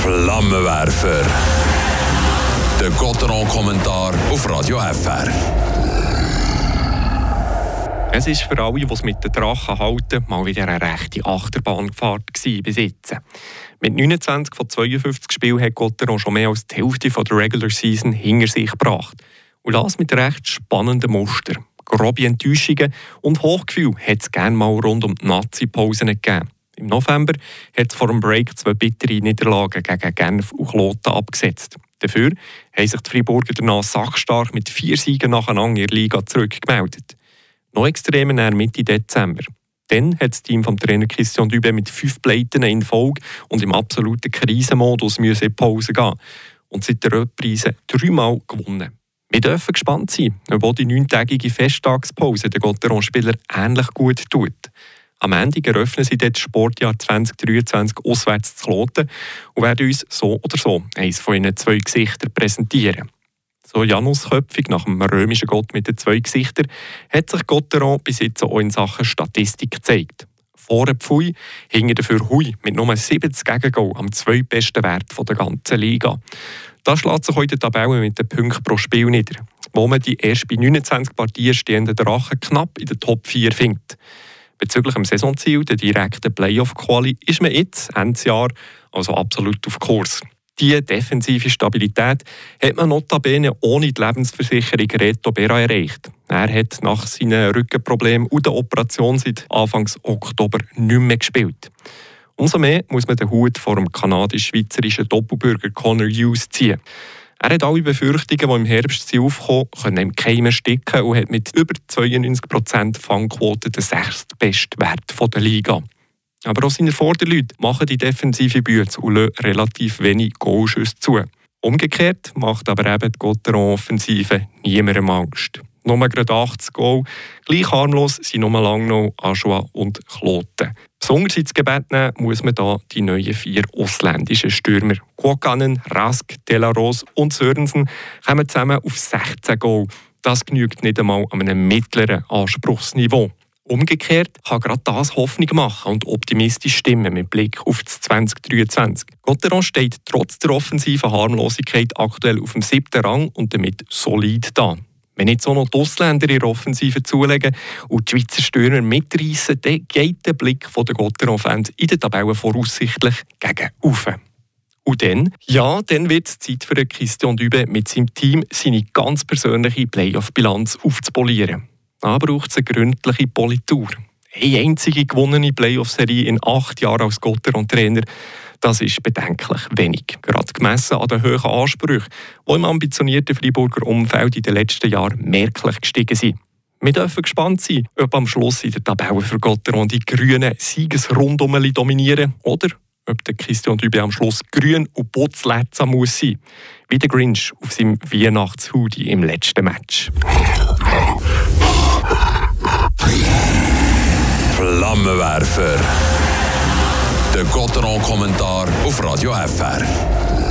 Flammenwerfer. Der Gotteron-Kommentar auf Radio FR. Es ist für alle, die es mit den Drachen halten, mal wieder eine rechte Achterbahnfahrt jetzt. Mit 29 von 52 Spielen hat Gotteron schon mehr als die Hälfte der Regular Season hinter sich gebracht. Und das mit recht spannenden Muster. Grobe Enttäuschungen und Hochgefühl hat es gerne mal rund um die Nazi-Pausen gegeben. Im November hat es vor dem Break zwei bittere Niederlagen gegen Genf und Kloten abgesetzt. Dafür haben sich die Freiburger danach sachstark mit vier Siegen nacheinander in der Liga zurückgemeldet. Noch extremer nach Mitte Dezember. Dann hat das Team vom Trainer Christian Dübe mit fünf Pleiten in Folge und im absoluten Krisenmodus müssen in Pause gehen und seit der Reprise dreimal gewonnen. Wir dürfen gespannt sein, ob auch die neuntägige Festtagspause den Gotteron-Spieler ähnlich gut tut. Am Ende eröffnen sie das Sportjahr 2023 auswärts zu Kloten und werden uns so oder so eines von ihren zwei Gesichtern präsentieren. So Janus Köpfig nach dem römischen Gott mit den zwei Gesichtern hat sich Gotteron bis jetzt auch in Sachen Statistik gezeigt. Vorne Pfui, hinter dafür Hui mit nur 70 Gegengol am zweitbesten Wert der ganzen Liga. Das schlägt sich heute Tabelle mit den Punkten pro Spiel nieder, wo man die erst bei 29 Partien stehenden Drachen knapp in der Top 4 findet. Bezüglich dem Saisonziel, der direkten Playoff-Quali, ist man jetzt, Ende Jahr, also absolut auf Kurs. Diese defensive Stabilität hat man notabene ohne die Lebensversicherung Reto Bera erreicht. Er hat nach seinen Rückenproblemen und der Operation seit Anfang Oktober nicht mehr gespielt. Umso mehr muss man den Hut vor dem kanadisch-schweizerischen Doppelbürger Connor Hughes ziehen. Er hat alle Befürchtungen, die im Herbst aufkommen, können im Keim ersticken und hat mit über 92% Fangquote den sechstbesten Wert der Liga. Aber auch seine Vorderleute machen die defensive Bühne und lassen relativ wenig Goalschüsse zu. Umgekehrt macht aber eben die Gotteron-Offensive niemandem Angst. Nur gerade 80 Goal. Gleich harmlos sind nur noch Aschua und Kloten. Besonders ins Gebet nehmen muss man da die neuen vier ausländischen Stürmer. Kuokanen, Rask, Delaros und Sörensen kommen zusammen auf 16 Goal. Das genügt nicht einmal an einem mittleren Anspruchsniveau. Umgekehrt kann gerade das Hoffnung machen und optimistisch stimmen mit Blick auf das 2023. Gotteron steht trotz der offensiven Harmlosigkeit aktuell auf dem siebten Rang und damit solid da. Wenn jetzt auch noch die Ausländer ihre Offensive zulegen und die Schweizer Stürmer mitreißen, dann geht der Blick der Gotteron-Fans in der Tabelle voraussichtlich gegen oben. Und dann, ja, dann wird es Zeit für Christian Dübe mit seinem Team seine ganz persönliche Playoff-Bilanz aufzupolieren. Da braucht es eine gründliche Politur. Eine einzige gewonnene Playoff-Serie in acht Jahren als Gotter und Trainer, das ist bedenklich wenig. Gerade gemessen an den hohen Ansprüchen, die im ambitionierten Freiburger Umfeld in den letzten Jahren merklich gestiegen sind. Wir dürfen gespannt sein, ob am Schluss in der Tabelle für Gotteron die Grünen Siegesrundum dominieren oder ob der Christian Dübe am Schluss grün und putzletzer muss sein, wie der Grinch auf seinem Weihnachtshoodie im letzten Match. Flammenwerfer. Der Gotteron-Kommentar auf Radio FR.